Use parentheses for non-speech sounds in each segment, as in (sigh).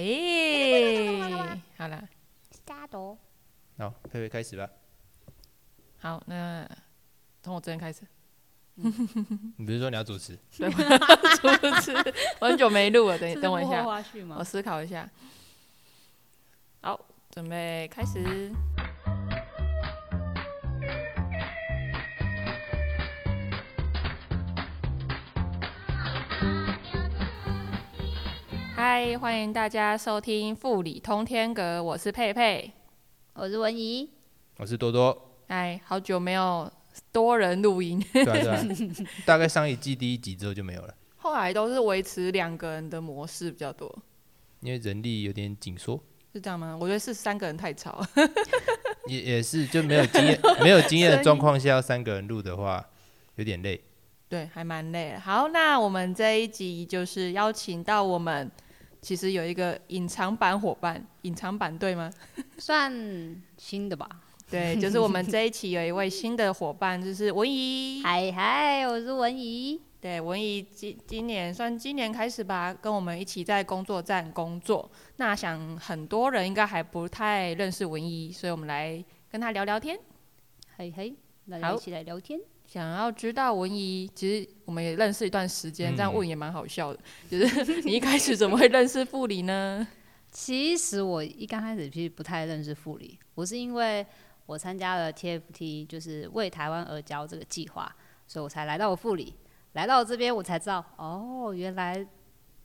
哎，好了，加朵。好，佩佩开始吧。好，那从我这边开始。(laughs) 你不是说你要主持？主持，(laughs) 我很久没录了，等等我一下，我？思考一下。好，准备开始。欢迎大家收听《富里通天阁》，我是佩佩。我是文怡。我是多多。哎，好久没有多人录音，对啊对啊，(laughs) 大概上一季第一集之后就没有了，后来都是维持两个人的模式比较多，因为人力有点紧缩，是这样吗？我觉得是三个人太吵。(laughs) 也也是就没有经验 (laughs) 没有经验的状况下，要三个人录的话有点累。对，还蛮累。好，那我们这一集就是邀请到我们，其实有一个隐藏版伙伴，隐藏版对吗？算新的吧。对，就是我们这一期有一位新的伙伴，就是文怡。嗨嗨，我是文怡。对，文怡今今年算今年开始吧，跟我们一起在工作站工作。那想很多人应该还不太认识文怡，所以我们来跟他聊聊天。嘿嘿，大家一起来聊天。想要知道文怡，其实我们也认识一段时间，嗯这样问也蛮好笑的。(laughs) 就是你一开始怎么会认识傅里呢？其实我一刚开始其实不太认识傅里，我是因为我参加了 TFT，就是为台湾而教这个计划，所以我才来到傅里。来到这边我才知道，哦，原来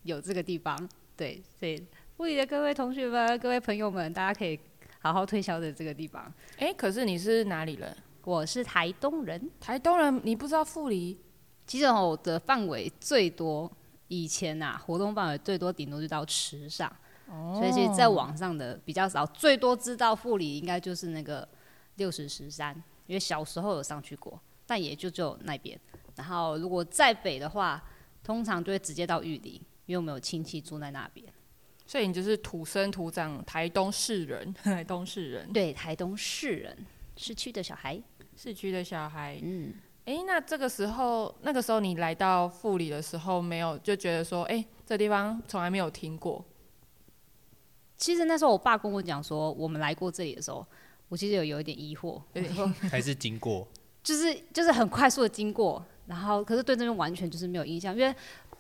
有这个地方。对，所以傅里的各位同学们、各位朋友们，大家可以好好推销的这个地方。哎、可是你是哪里人？我是台东人，台东人，你不知道富里？其实我的范围最多，以前呐、活动范围最多顶多就到池上，所以其实在网上的比较少，最多知道富里应该就是那个六十石山，因为小时候有上去过，但也就只有那边。然后如果再北的话，通常就会直接到玉林，因为我们有亲戚住在那边。所以你就是土生土长台东市人，(laughs) 台东市人，对，台东市人，市区的小孩，市区的小孩。嗯，哎、那这个时候，那个时候你来到富里的时候，没有就觉得说，哎、这地方从来没有听过。其实那时候我爸跟我讲说，我们来过这里的时候，我其实有有一点疑惑，有点 (laughs) 还是经过，就是就是很快速的经过，然后可是对这边完全就是没有印象，因为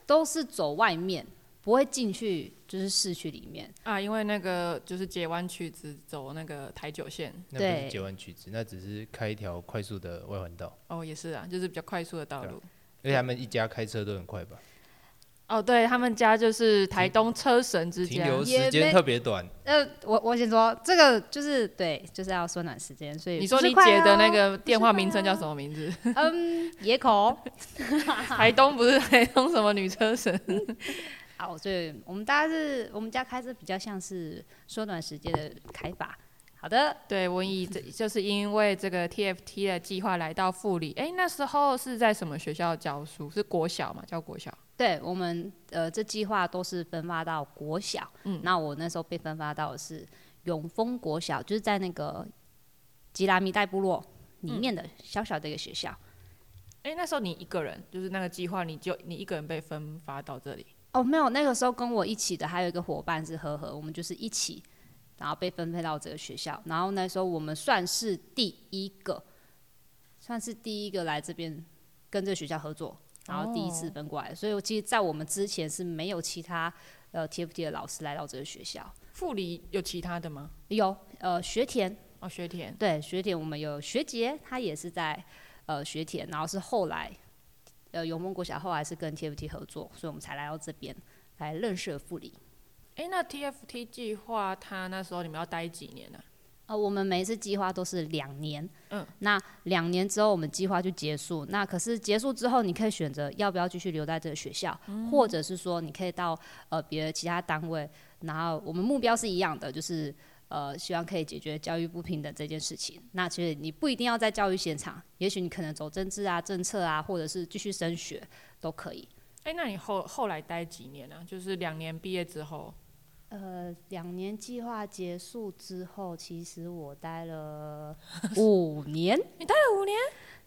都是走外面，不会进去就是市区里面。啊，因为那个就是截弯曲直走那个台九线，那不是对。截弯曲直，那只是开一条快速的外环道，哦，也是啊，就是比较快速的道路。而且他们一家开车都很快吧，哦，对他们家就是台东车神之家，停留也没时间特别短，呃，我我先说这个就是对，就是要缩短时间，所以你说不是快你姐的那哦个电话名称叫什么名字？嗯野口，(laughs) 台东不是台东什么女车神？好，所以我们大家是我们家开始比较像是缩短时间的开法。好的，对，文艺这就是因为这个 TFT 的计划来到富里。哎，那时候是在什么学校教书？是国小嘛？叫国小。对我们呃这计划都是分发到国小，嗯那我那时候被分发到的是永丰国小，就是在那个吉拉米代部落里面的小小的一个学校。哎，那时候你一个人，就是那个计划，你就你一个人被分发到这里。哦，没有，那个时候跟我一起的还有一个伙伴是呵呵，我们就是一起，然后被分配到这个学校。然后那时候我们算是第一个，算是第一个来这边跟这个学校合作，然后第一次分过来。所以我其实，在我们之前是没有其他呃 TFT 的老师来到这个学校。护理有其他的吗？有呃学田，哦，学田。对学田，我们有学杰，他也是在呃学田，然后是后来呃永丰国小后来是跟 TFT 合作，所以我们才来到这边来认识了富里。哎，那 TFT 计划，它那时候你们要待几年呢、呃，我们每一次计划都是两年，嗯，那两年之后我们计划就结束。那可是结束之后，你可以选择要不要继续留在这个学校，或者是说你可以到呃别的其他单位。然后我们目标是一样的，就是呃希望可以解决教育不平等这件事情。那其实你不一定要在教育现场，也许你可能走政治啊、政策啊，或者是继续升学都可以。哎，那你后后来待几年呢、就是两年毕业之后。呃，两年计划结束之后，其实我待了 (laughs) 五年。你待了五年？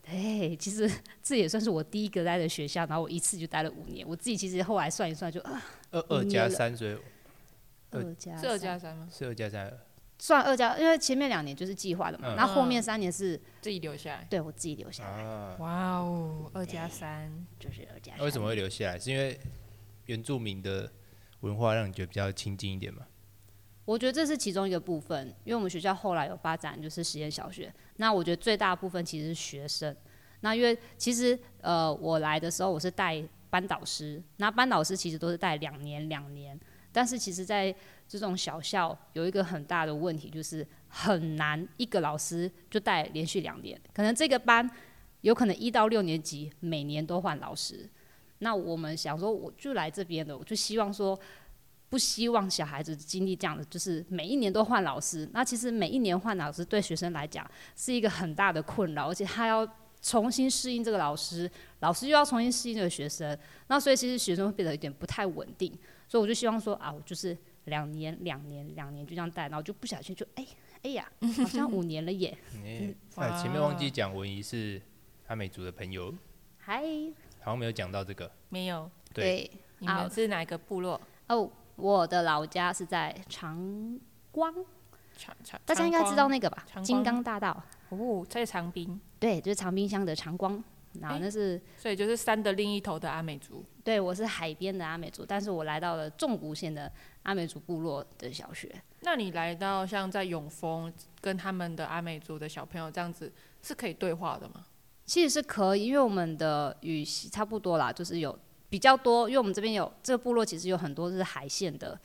对，其实这也算是我第一个待的学校，然后我一次就待了五年。我自己其实后来算一算就，啊，二二加三，所以二二加是二加三吗？是二加三，算二加，因为前面两年就是计划的嘛，嗯然后后面三年是自己留下来。对我自己留下来，啊，哇哦，二加三，就是二加三。为什么会留下来？是因为原住民的文化让你觉得比较亲近一点嘛？我觉得这是其中一个部分，因为我们学校后来有发展就是实验小学，那我觉得最大部分其实是学生。那因为其实呃我来的时候我是带班导师，那班导师其实都是带两年两年，但是其实在这种小校有一个很大的问题，就是很难一个老师就带连续两年，可能这个班有可能一到六年级每年都换老师。那我们想说，我就来这边的，我就希望说，不希望小孩子经历这样的，就是每一年都换老师。那其实每一年换老师对学生来讲是一个很大的困扰，而且他要重新适应这个老师，老师又要重新适应这个学生。那所以其实学生会变得有点不太稳定。所以我就希望说啊，我就是两年、两年、两年就这样带，然后就不小心就哎哎呀，(laughs) 好像五年了耶。你啊，前面忘记讲文怡是阿美族的朋友，嗨，好像没有讲到这个。没有。对，你们是哪个部落？哦，我的老家是在长光，长长，大家应该知道那个吧金刚大道。哦，在长滨，对，就是长滨乡的长光。然后那是、所以就是山的另一头的阿美族。对我是海边的阿美族，但是我来到了纵谷县的阿美族部落的小学。那你来到像在永丰，跟他们的阿美族的小朋友这样子，是可以对话的吗？其实是可以，因为我们的语系差不多啦，就是有比较多，因为我们这边有这个部落其实有很多是海线的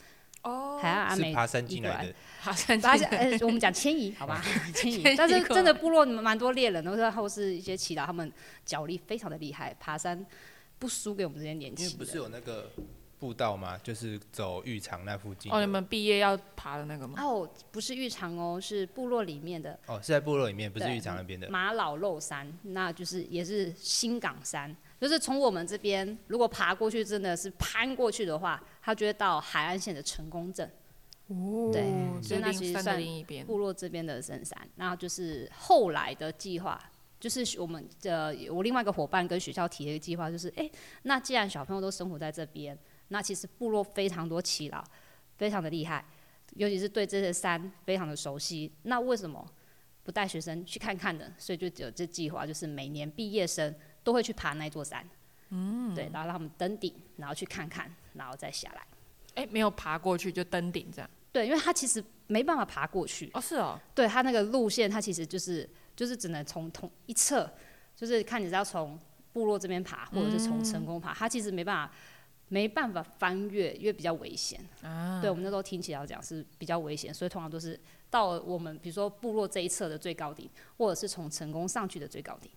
哦海岸阿美是爬山进来的，爬山大家 (laughs) 呃，我们讲迁移，好吧，(laughs) 迁移。但是真的部落蛮多猎人的，然后是一些祈祷，他们脚力非常的厉害，爬山不输给我们这些年轻人。因为不是有那个步道吗？就是走浴场那附近。哦，你们毕业要爬的那个吗？哦，不是浴场哦，是部落里面的哦，是在部落里面，不是对浴场那边的。马老肉山，那就是也是新港山，就是从我们这边如果爬过去，真的是攀过去的话，它就会到海岸线的成功镇。哦对所以那其实算另一边。部落这边的深山，那就是后来的计划，就是我们的我另外一个伙伴跟学校提的一个计划，就是哎、诶那既然小朋友都生活在这边，那其实部落非常多耆老，非常的厉害，尤其是对这些山非常的熟悉，那为什么不带学生去看看呢？所以就有这计划，就是每年毕业生都会去爬那座山，嗯，对，然后让他们登顶，然后去看看，然后再下来。哎，没有爬过去就登顶这样。对，因为他其实没办法爬过去，哦，是哦，对它那个路线，它其实就是就是只能从同一侧，就是看你是要从部落这边爬，或者是从成功爬，它其实没办法没办法翻越，因为比较危险。啊，对我们那时候听起来讲是比较危险，所以通常都是到我们比如说部落这一侧的最高顶，或者是从成功上去的最高顶，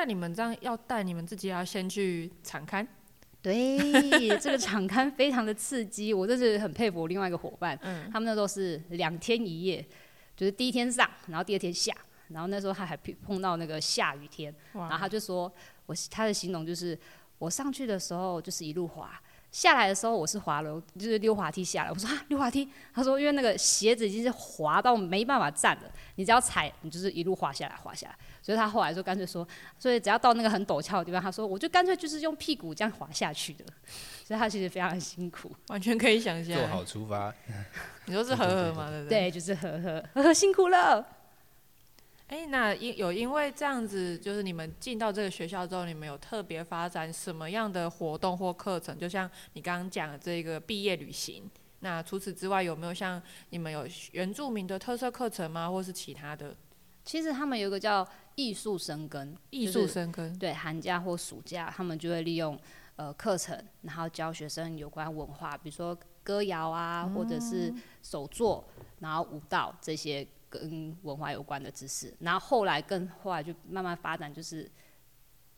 就这样。但你们这样要带你们自己要先去场刊，对，这个场刊非常的刺激，我真是很佩服我另外一个伙伴，嗯。他们那时候是两天一夜，就是第一天上，然后第二天下，然后那时候他还碰碰到那个下雨天，然后哇，他就说，我他的形容就是我上去的时候就是一路滑，下来的时候我是滑楼，就是溜滑梯下来。我说啊，溜滑梯？他说因为那个鞋子已经是滑到没办法站了，你只要踩，你就是一路滑下来，滑下来。所以他后来就干脆说，所以只要到那个很陡峭的地方，他说我就干脆就是用屁股这样滑下去的。所以他其实非常的辛苦。完全可以想象。(laughs) 做好出发，你说是呵呵嘛，对不对？对，就是呵呵呵呵辛苦了。哎，那因有因为这样子，就是你们进到这个学校之后，你们有特别发展什么样的活动或课程？就像你刚刚讲的这个毕业旅行。那除此之外，有没有像你们有原住民的特色课程吗？或是其他的其实他们有一个叫艺术生根，艺术就是生根？对，寒假或暑假，他们就会利用呃课程，然后教学生有关文化，比如说歌谣啊，或者是手作，然后舞蹈这些跟文化有关的知识。然后后来更后来就慢慢发展，就是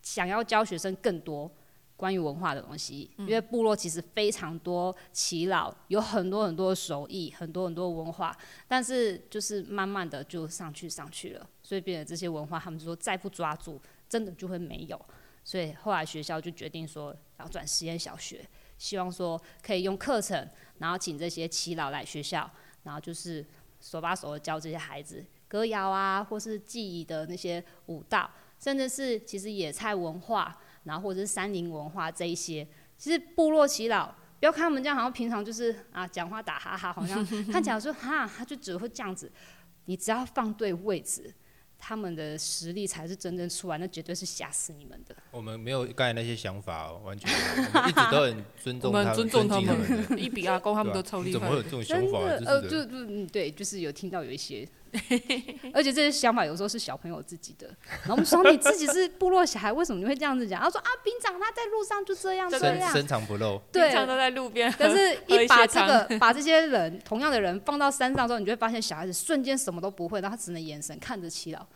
想要教学生更多关于文化的东西，因为部落其实非常多耆老，有很多很多的手艺，很多很多文化，但是就是慢慢的就上去上去了，所以变得这些文化，他们就说再不抓住，真的就会没有。所以后来学校就决定说要转实验小学，希望说可以用课程，然后请这些耆老来学校，然后就是手把手的教这些孩子歌谣啊，或是记忆的那些舞蹈，甚至是其实野菜文化，然后或者是山林文化这一些，其实部落耆老不要看他们这样，好像平常就是啊讲话打哈哈，好像看起来说哈，他就只会这样子。你只要放对位置，他们的实力才是真正出来，那绝对是吓死你们的。我们没有刚才那些想法哦，完全我们一直都很尊重 (laughs) 他们，我们尊重他敬他们。一比阿公他们都超厉害怎么会有害。这种想法？真的，呃，就是就嗯，对，就是有听到有一些，(laughs) 而且这些想法有时候是小朋友自己的。然后我们说你自己是部落小孩，为什么你会这样子讲？他说啊，兵长他在路上就这样这样，深深藏不露。对平。常都在路边，但是，一一把这个把这些人同样的人放到山上之后，你就会发现小孩子瞬间什么都不会，然后他只能眼神看着祈老。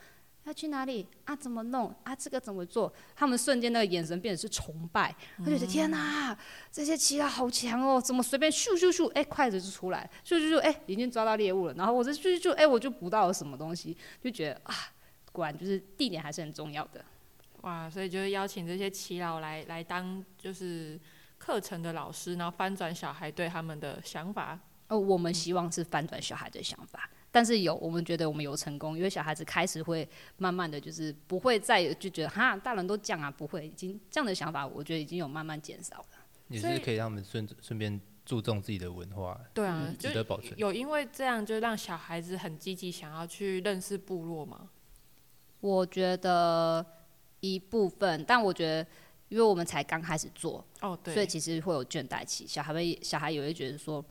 要去哪里啊？怎么弄啊？这个怎么做？他们瞬间那个眼神变得是崇拜，他觉得天哪，这些祈老好强哦！怎么随便咻咻咻，哎，筷子就出来，咻咻咻，哎，已经抓到猎物了。然后我这咻咻咻，哎，我就捕到了什么东西，就觉得啊，果然就是地点还是很重要的。哇，所以就是邀请这些耆老来来当就是课程的老师，然后翻转小孩对他们的想法。哦，我们希望是翻转小孩的想法，但是有我们觉得我们有成功，因为小孩子开始会慢慢的就是不会再有就觉得哈大人都这样啊，不会，已经这样的想法，我觉得已经有慢慢减少了。也是可以让他们顺顺便注重自己的文化，对啊，值就得保存。有因为这样就让小孩子很积极想要去认识部落吗。我觉得一部分，但我觉得因为我们才刚开始做，哦，对，所以其实会有倦怠期，小孩会小孩也会觉得说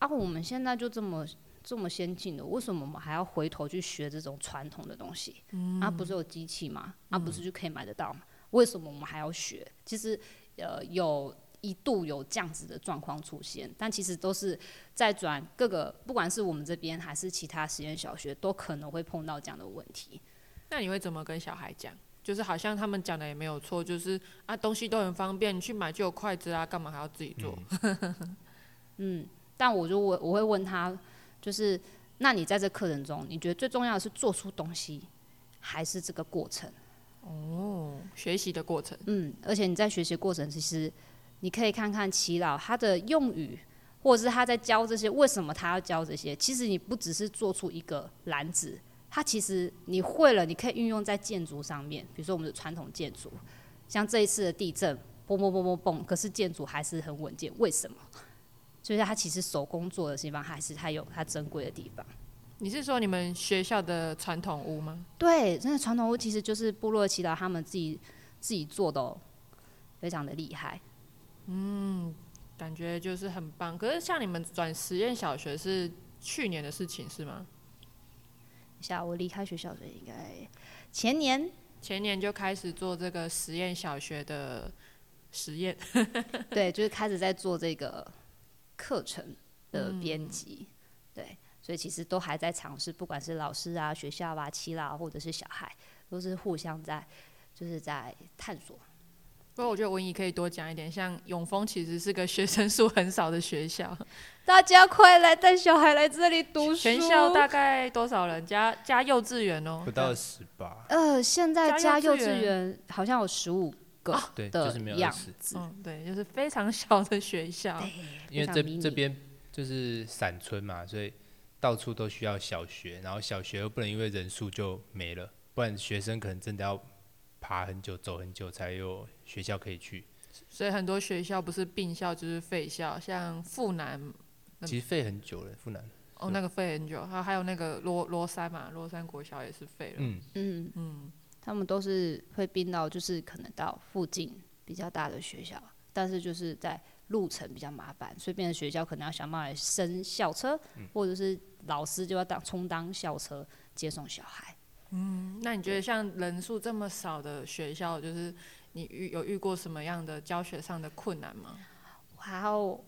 啊，我们现在就这么。这么先进的，为什么我们还要回头去学这种传统的东西？啊，不是有机器吗？啊，不是就可以买得到吗？为什么我们还要学？其实，呃，有一度有这样子的状况出现，但其实都是在转各个，不管是我们这边还是其他实验小学，都可能会碰到这样的问题。那你会怎么跟小孩讲？就是好像他们讲的也没有错，就是啊，东西都很方便，你去买就有筷子啊，干嘛还要自己做？嗯，但我就我我会问他，就是那你在这课程中，你觉得最重要的是做出东西，还是这个过程？哦，学习的过程，嗯，而且你在学习过程，其实你可以看看祈老他的用语，或者是他在教这些，为什么他要教这些？其实你不只是做出一个篮子，他其实你会了，你可以运用在建筑上面，比如说我们的传统建筑，像这一次的地震，嘣嘣嘣嘣嘣，可是建筑还是很稳健，为什么？所以它其实手工做的地方，还是它有它珍贵的地方。你是说你们学校的传统屋吗？对，真的传统屋其实就是部落祈祷他们自己自己做的哦，非常的厉害。嗯感觉就是很棒。可是像你们转实验小学是去年的事情是吗？一下我离开学校，所以应该前年前年就开始做这个实验小学的实验，(laughs) 对，就是开始在做这个课程的编辑，对，所以其实都还在尝试，不管是老师啊、学校啊、七老或者是小孩，都是互相在就是在探索。不过我觉得文怡可以多讲一点，像永丰其实是个学生数很少的学校，(laughs) 大家快来带小孩来这里读书。全校大概多少人？加加幼稚园哦，不到十八，呃，现在加加幼稚园好像有十五个对，的就是没有样子，嗯，对，就是非常小的学校。因为这这边就是散村嘛，所以到处都需要小学，然后小学又不能因为人数就没了，不然学生可能真的要爬很久、走很久才有学校可以去。所以很多学校不是并校就是废校，像富南嗯其实废很久了，富南。哦，那个废很久，还有还有那个罗罗山嘛，罗山国小也是废了。嗯，嗯嗯，他们都是会并到，就是可能到附近比较大的学校，但是就是在路程比较麻烦，所以变成学校可能要想办法升校车，或者是老师就要当充当校车接送小孩。嗯那你觉得像人数这么少的学校，就是你遇有遇过什么样的教学上的困难吗？哇哦，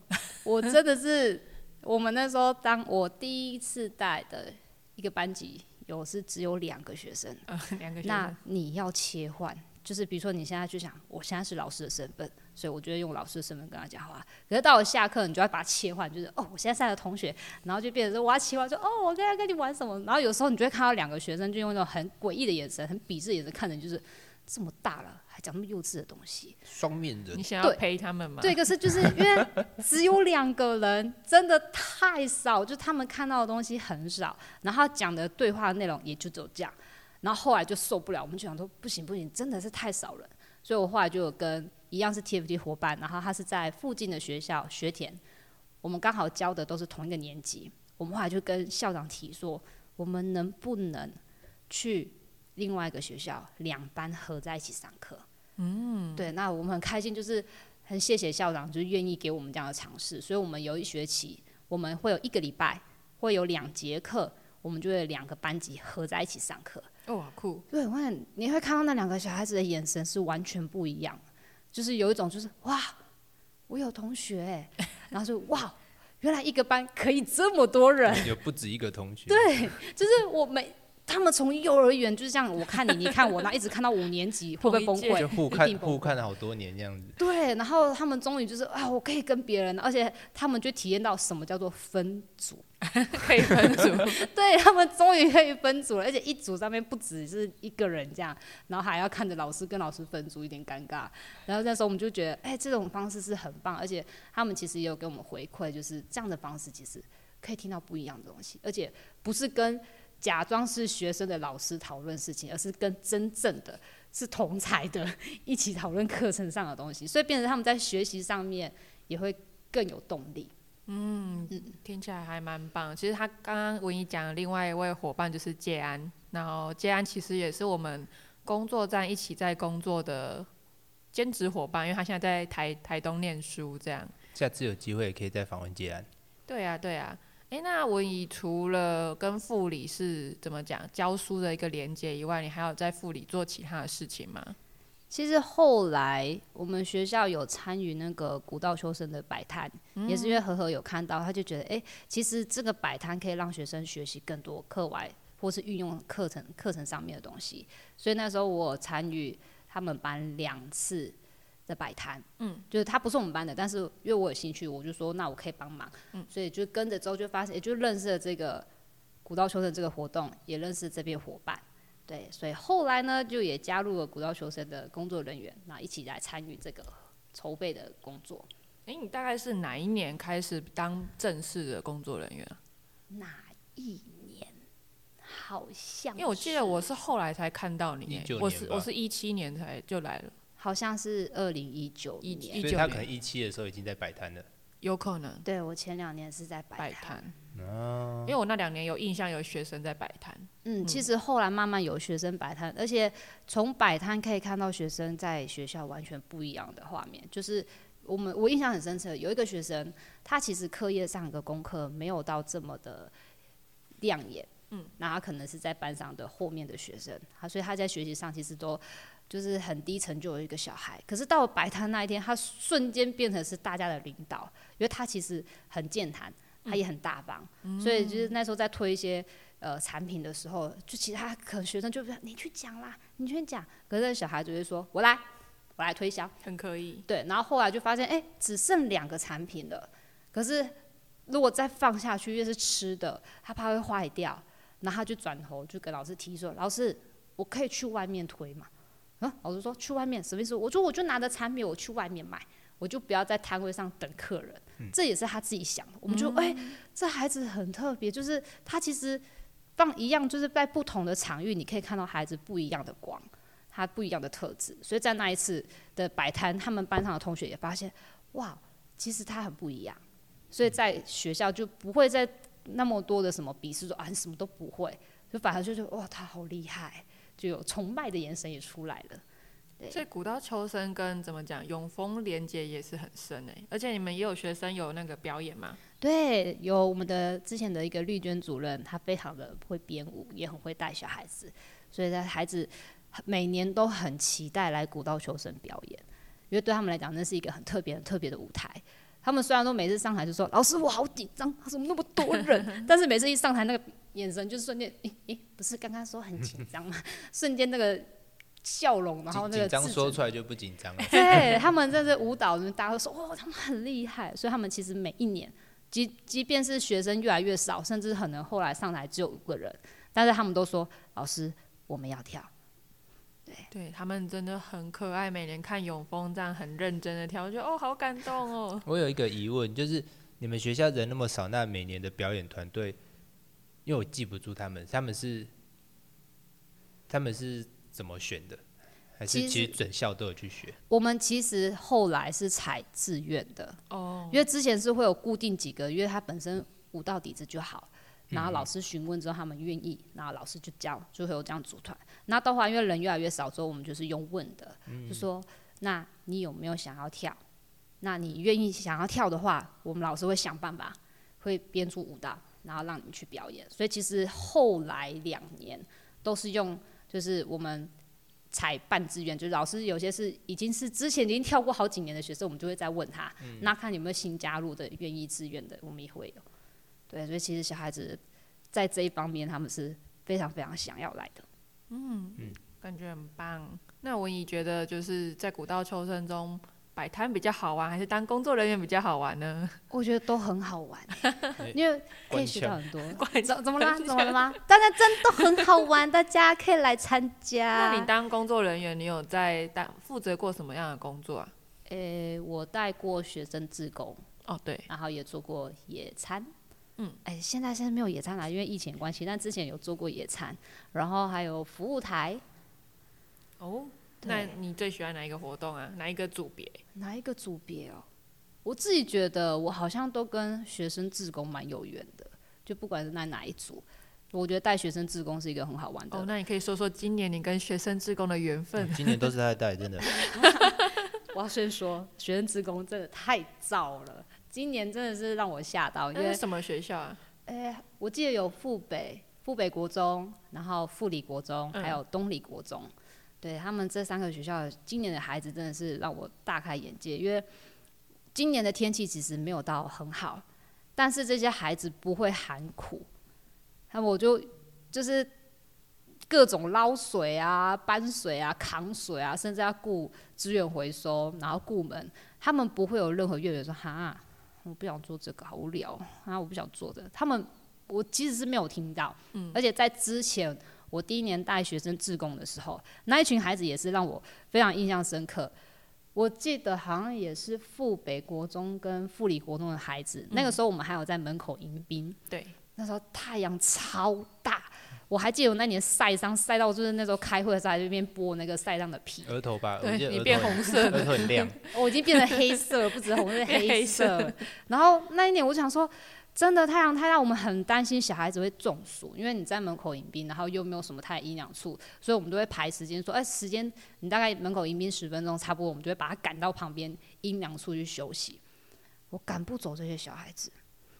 我真的是，我们那时候当我第一次带的一个班级，有是只有两个学生，呃，(laughs) 两个学那。你要切换，就是比如说你现在就想，我现在是老师的身份，所以我就会用老师的身份跟他讲话。可是到了下课，你就要把它切换，就是哦，我现在是他的同学，然后就变成说我要切换，说哦，我刚才跟你玩什么？然后有时候你就会看到两个学生就用那种很诡异的眼神、很鄙视的眼神看着你，就是这么大了还讲那么幼稚的东西。双面人你，想要陪他们吗？对，可是就是因为只有两个人，真的太少，就他们看到的东西很少，然后讲的对话内容也就只有这样，然后后来就受不了，我们就想说不行不行，真的是太少人，所以我后来就有跟一样是 TFT 伙伴，然后他是在附近的学校学田，我们刚好教的都是同一个年级，我们后来就跟校长提说，我们能不能去另外一个学校，两班合在一起上课？嗯，对，那我们很开心，就是很谢谢校长，就是愿意给我们这样的尝试，所以我们有一学期，我们会有一个礼拜会有两节课，我们就会两个班级合在一起上课。哦，好酷！对，我看你会看到那两个小孩子的眼神是完全不一样，就是有一种就是哇，我有同学欸，然后就哇，原来一个班可以这么多人，有不止一个同学。对，就是我每他们从幼儿园就是这样我看你，你看我，然后一直看到五年级，会不会崩溃？(laughs) 就互看互看了好多年这样子。对，然后他们终于就是啊，我可以跟别人，而且他们就体验到什么叫做分组，(laughs) 可以分组，(laughs) 对他们终于可以分组了，而且一组上面不只是一个人这样，然后还要看着老师跟老师分组，有点尴尬。然后那时候我们就觉得，哎、这种方式是很棒，而且他们其实也有给我们回馈，就是这样的方式其实可以听到不一样的东西，而且不是跟假装是学生的老师讨论事情，而是跟真正的是同才的一起讨论课程上的东西，所以变成他们在学习上面也会更有动力。嗯听起来还蛮棒。其实他刚刚文怡讲的另外一位伙伴就是建安，然后建安其实也是我们工作站一起在工作的兼职伙伴，因为他现在在台台东念书，这样。下次有机会也可以再访问建安。对啊，对啊。诶，那文怡除了跟副理是怎么讲教书的一个连接以外，你还有在副理做其他的事情吗？其实后来我们学校有参与那个古道修身的摆摊，也是因为何何有看到，他就觉得，哎、其实这个摆摊可以让学生学习更多课外或是运用课程课程上面的东西，所以那时候我参与他们班两次的摆摊，嗯，就是他不是我们班的，但是因为我有兴趣，我就说那我可以帮忙，嗯，所以就跟着之后就发现，也就认识了这个古道求生这个活动，也认识这边伙伴。对，所以后来呢，就也加入了古道求生的工作人员，那一起来参与这个筹备的工作。诶，你大概是哪一年开始当正式的工作人员啊？哪一年？好像因为我记得我是后来才看到你耶，19我是我是一七年才就来了，好像是二零一九一年，所以一九他可能一期的时候已经在摆摊了。有可能对我前两年是在摆摆摊。摊。因为我那两年有印象有学生在摆摊，嗯，其实后来慢慢有学生摆摊，而且从摆摊可以看到学生在学校完全不一样的画面。就是我们我印象很深刻，有一个学生，他其实课业上的功课没有到这么的亮眼，嗯，那他可能是在班上的后面的学生，他所以他在学习上其实都就是很低成就的一个小孩。可是到了摆摊那一天，他瞬间变成是大家的领导，因为他其实很健谈，他也很大方，所以就是那时候在推一些呃产品的时候，就其他可能学生就说你去讲啦，你去讲，可是那小孩就会说我来，我来推销，很可以。对，然后后来就发现哎、只剩两个产品了，可是如果再放下去，越是吃的，他怕会坏掉，然后他就转头就跟老师提说，老师我可以去外面推嘛？啊，老师说去外面什么意思？我说我就拿着产品我去外面买，我就不要在摊位上等客人。这也是他自己想的。我们就哎、这孩子很特别，就是他其实放一样，就是在不同的场域，你可以看到孩子不一样的光，他不一样的特质。所以在那一次的摆摊，他们班上的同学也发现，哇，其实他很不一样。所以在学校就不会再那么多的什么鄙视说啊你什么都不会，就反而就觉得哇他好厉害，就有崇拜的眼神也出来了。对所以古道求生跟怎么讲永丰连接也是很深诶，而且你们也有学生有那个表演吗？对，有我们的之前的一个绿娟主任，她非常的会编舞，也很会带小孩子，所以在孩子每年都很期待来古道求生表演，因为对他们来讲，那是一个很特别、很特别的舞台。他们虽然说每次上台就说：“老师，我好紧张，怎么那么多人？” (laughs) (laughs) 但是每次一上台，那个眼神就瞬间，诶、诶、不是刚刚说很紧张吗？(laughs) 瞬间那个笑容，然后那个紧张说出来就不紧张了。对 (laughs) 他们在这舞蹈，大家都说哦，他们很厉害，所以他们其实每一年，即即便是学生越来越少，甚至可能后来上台只有五个人，但是他们都说老师，我们要跳。对他们真的很可爱，每年看永丰这样很认真的跳，我觉得哦好感动哦。我有一个疑问，就是你们学校人那么少，那每年的表演团队，因为我记不住他们，他们是他们是怎么选的？还是其实其实整校都有去学？我们其实后来是采自愿的，哦，因为之前是会有固定几个，因为他本身舞蹈底子就好，然后老师询问之后他们愿意，然后老师就教，就会有这样组团。那到后来因为人越来越少之后，我们就是用问的，就说那你有没有想要跳？那你愿意想要跳的话，我们老师会想办法，会编出舞蹈，然后让你们去表演。所以其实后来两年都是用，就是我们采办志愿，就是老师有些是已经是之前已经跳过好几年的学生，我们就会再问他，那看有没有新加入的愿意志愿的，我们也会有。对，所以其实小孩子在这一方面他们是非常非常想要来的。嗯嗯感觉很棒。那文怡觉得就是在古道求生中摆摊比较好玩，还是当工作人员比较好玩呢？(laughs) 我觉得都很好玩，因为可以学到很多。怪怎怎么啦？怎么了吗？大家真都很好玩，大家可以来参加。那你当工作人员，你有在当负责过什么样的工作啊？诶、我带过学生自工，哦，对，然后也做过野餐。嗯，哎、现在现在没有野餐啦，因为疫情的关系，但之前有做过野餐，然后还有服务台。哦，那你最喜欢哪一个活动啊？哪一个组别？哪一个组别哦？我自己觉得我好像都跟学生志工蛮有缘的，就不管是在哪一组，我觉得带学生志工是一个很好玩的。哦，那你可以说说今年你跟学生志工的缘分。今年都是他在带，真的。(laughs) 我要先说，学生志工真的太燥了，今年真的是让我吓到，因为什么学校啊？哎、我记得有富北、富北国中，然后富里国中，嗯还有东里国中，对他们这三个学校，今年的孩子真的是让我大开眼界，因为今年的天气其实没有到很好，但是这些孩子不会喊苦，那我就就是各种捞水啊、搬水啊、扛水啊，甚至要顾资源回收，然后顾门，他们不会有任何怨言说哈。我不想做这个，好无聊啊！我不想做的。他们我其实是没有听到，嗯，而且在之前我第一年带学生自贡的时候，那一群孩子也是让我非常印象深刻。我记得好像也是富北国中跟富里国中的孩子，那个时候我们还有在门口迎宾，对，那时候太阳超大，我还记得我那年晒伤晒到就是那时候开会的时候还在那边剥那个晒伤的皮，额头吧，你变红色额头很亮。(laughs) 我已经变成黑色了，不止红，是变黑色。然后那一年我想说，真的太阳太大，我们很担心小孩子会中暑，因为你在门口迎宾，然后又没有什么太阴凉处，所以我们都会排时间说，哎、时间你大概门口迎宾十分钟，差不多，我们就会把他赶到旁边阴凉处去休息。我赶不走这些小孩子，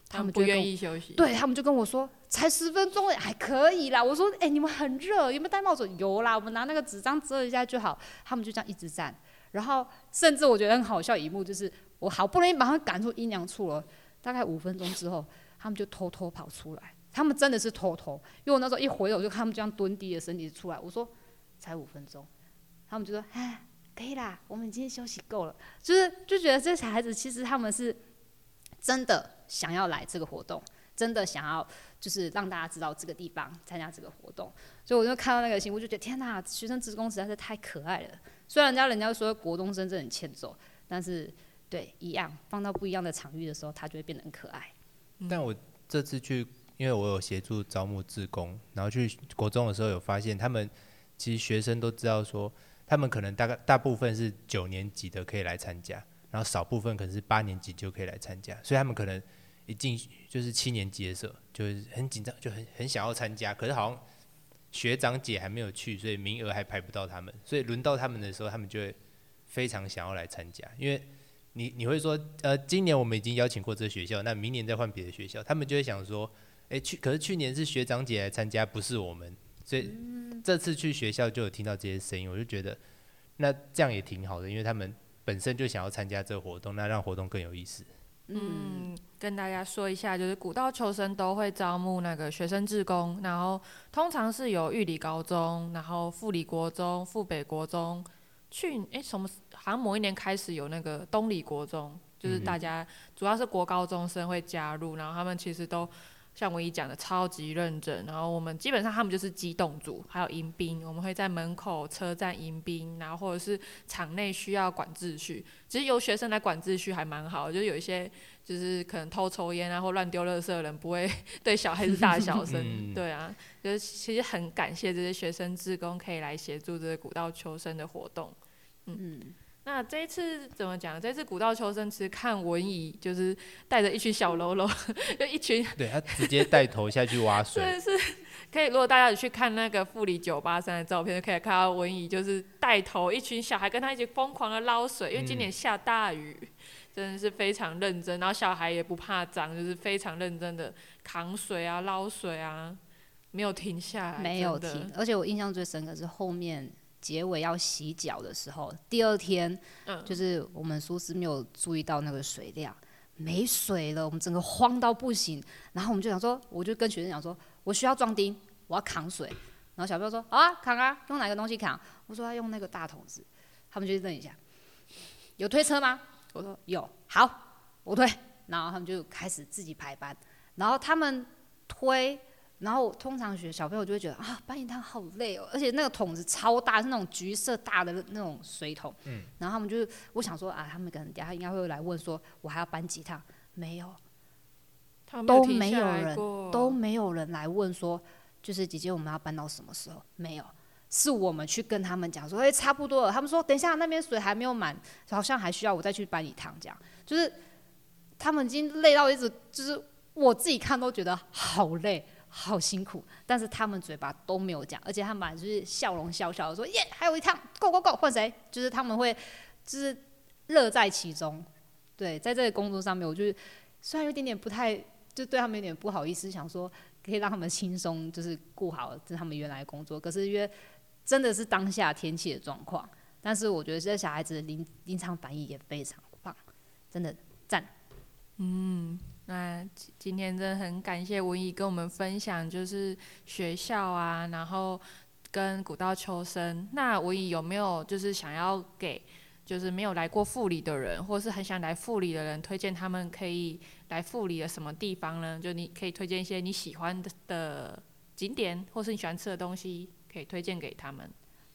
他们不愿意休息。对他们就跟我说，才十分钟还可以啦。我说，哎、你们很热，有没有戴帽子？有啦，我们拿那个纸张遮一下就好。他们就这样一直站，然后甚至我觉得很好笑一幕就是，我好不容易把他赶出阴凉处了，大概五分钟之后，他们就偷偷跑出来。他们真的是偷偷，因为我那时候一回头就看他们这样蹲低的身体出来，我说才五分钟，他们就说，哎，可以啦，我们今天休息够了。就是就觉得这些小孩子其实他们是真的想要来这个活动，真的想要就是让大家知道这个地方参加这个活动，所以我就看到那个新闻，我就觉得天哪，学生职工实在是太可爱了。虽然人家人家说国中生真的很欠揍，但是对一样放到不一样的场域的时候，他就会变得很可爱。但我这次去，因为我有协助招募志工，然后去国中的时候有发现，他们其实学生都知道说，他们可能大概大部分是九年级的可以来参加，然后少部分可能是八年级就可以来参加，所以他们可能一进就是七年级的时候就是很紧张，就很很想要参加，可是好像学长姐还没有去，所以名额还排不到他们，所以轮到他们的时候，他们就会非常想要来参加，因为你你会说，呃，今年我们已经邀请过这个学校，那明年再换别的学校，他们就会想说，哎，去，可是去年是学长姐来参加，不是我们，所以这次去学校就有听到这些声音，我就觉得那这样也挺好的，因为他们本身就想要参加这个活动，那让活动更有意思。嗯，跟大家说一下，就是古道求生都会招募那个学生志工，然后通常是有玉里高中，然后富里国中、富北国中，去诶什么好像某一年开始有那个东里国中，就是大家主要是国高中生会加入，然后他们其实都像我已讲的超级认真，然后我们基本上他们就是机动组，还有迎宾，我们会在门口车站迎宾，然后或者是场内需要管秩序，其实由学生来管秩序还蛮好，就是有一些就是可能偷抽烟啊或乱丢垃圾的人不会 (laughs) 对小孩子大小声，嗯对啊，就是其实很感谢这些学生志工可以来协助这个古道求生的活动。嗯，那这一次怎么讲？这次古道求生其实看文怡就是带着一群小喽啰，(laughs) 就一群对他直接带头下去挖水，真的是可以。如果大家有去看那个富里九八三的照片，就可以看到文怡就是带头一群小孩跟他一起疯狂的捞水，因为今年下大雨，真的是非常认真。然后小孩也不怕脏，就是非常认真的扛水啊、捞水啊，没有停下来，没有停。而且我印象最深刻是后面结尾要洗脚的时候，第二天嗯，就是我们苏斯没有注意到那个水量，没水了，我们整个慌到不行。然后我们就想说，我就跟学生讲说，我需要装钉，我要扛水。然后小朋友说，好啊，扛啊，用哪个东西扛？我说要用那个大桶子。他们就愣一下，有推车吗？我说有，好，我推。然后他们就开始自己排班，然后他们推。然后通常学小朋友就会觉得啊，搬一趟好累哦，而且那个桶子超大，是那种橘色大的那种水桶。嗯。然后他们就，我想说啊，他们可能等下应该会来问说，我还要搬几趟？没有，都没有人都没有人来问说，就是姐姐我们要搬到什么时候？没有，是我们去跟他们讲说，哎、差不多了。他们说等一下那边水还没有满，好像还需要我再去搬一趟，这样就是他们已经累到一直，就是我自己看都觉得好累。好辛苦，但是他们嘴巴都没有讲，而且他们就是笑容笑笑的说耶，还有一趟，go go go，换谁？就是他们会就是乐在其中。对，在这个工作上面，我就是虽然有点点不太，就对他们有点不好意思，想说可以让他们轻松，就是顾好这是他们原来的工作。可是因为真的是当下天气的状况，但是我觉得这小孩子的临临场反应也非常棒，真的赞。嗯那今今天真的很感谢文怡跟我们分享，就是学校啊，然后跟古道秋生。那文怡有没有就是想要给就是没有来过富里的人，或是很想来富里的人，推荐他们可以来富里的什么地方呢？就你可以推荐一些你喜欢的景点，或是你喜欢吃的东西，可以推荐给他们。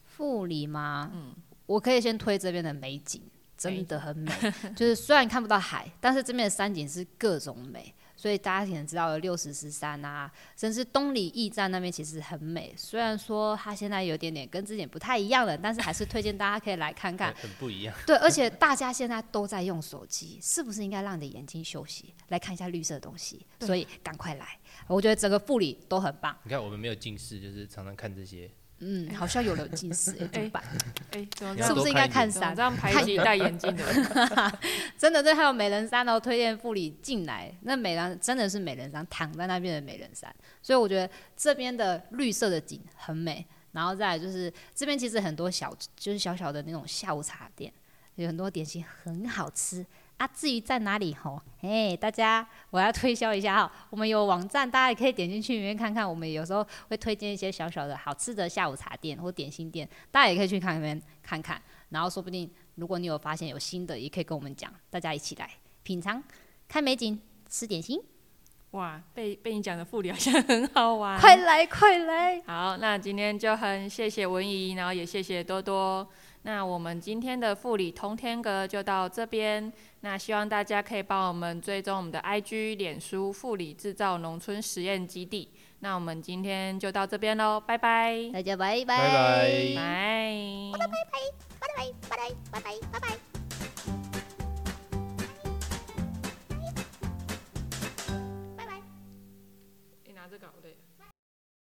富里吗？嗯，我可以先推这边的美景，真的很美。(laughs) 就是虽然看不到海，但是这边的山景是各种美，所以大家可能知道有六十石山啊，甚至东里驿站那边其实很美。虽然说它现在有点点跟之前不太一样了，但是还是推荐大家可以来看看。(laughs) 很不一样。对，而且大家现在都在用手机，是不是应该让你的眼睛休息，来看一下绿色的东西？所以赶快来，我觉得整个富里都很棒。你看我们没有近视，就是常常看这些。嗯，好像有了近视，哎，怎么办？是不是应该看山这？样排挤戴眼镜的人？(laughs) 真的，这还有美人山哦，推荐富里进来，那美人真的是美人山，躺在那边的美人山，所以我觉得这边的绿色的景很美，然后再来就是这边其实很多小，就是小小的那种下午茶店，有很多点心很好吃啊。至于在哪里吼，嘿，大家我要推销一下哈，我们有网站，大家也可以点进去里面看看，我们有时候会推荐一些小小的好吃的下午茶店或点心店，大家也可以去看里面看看，然后说不定。如果你有发现有新的，也可以跟我们讲，大家一起来品尝、看美景、吃点心，哇，被被你讲的富里好像很好玩。快来快来！好，那今天就很谢谢文怡，然后也谢谢多多。那我们今天的富里通天阁就到这边，那希望大家可以帮我们追踪我们的 IG、脸书“富里制造农村实验基地”。那我们今天就到这边喽，拜拜！大家拜拜！拜。拜！拜。拜！拜。拜！拜。拜！拜。拜！拜。拜！你拿着搞。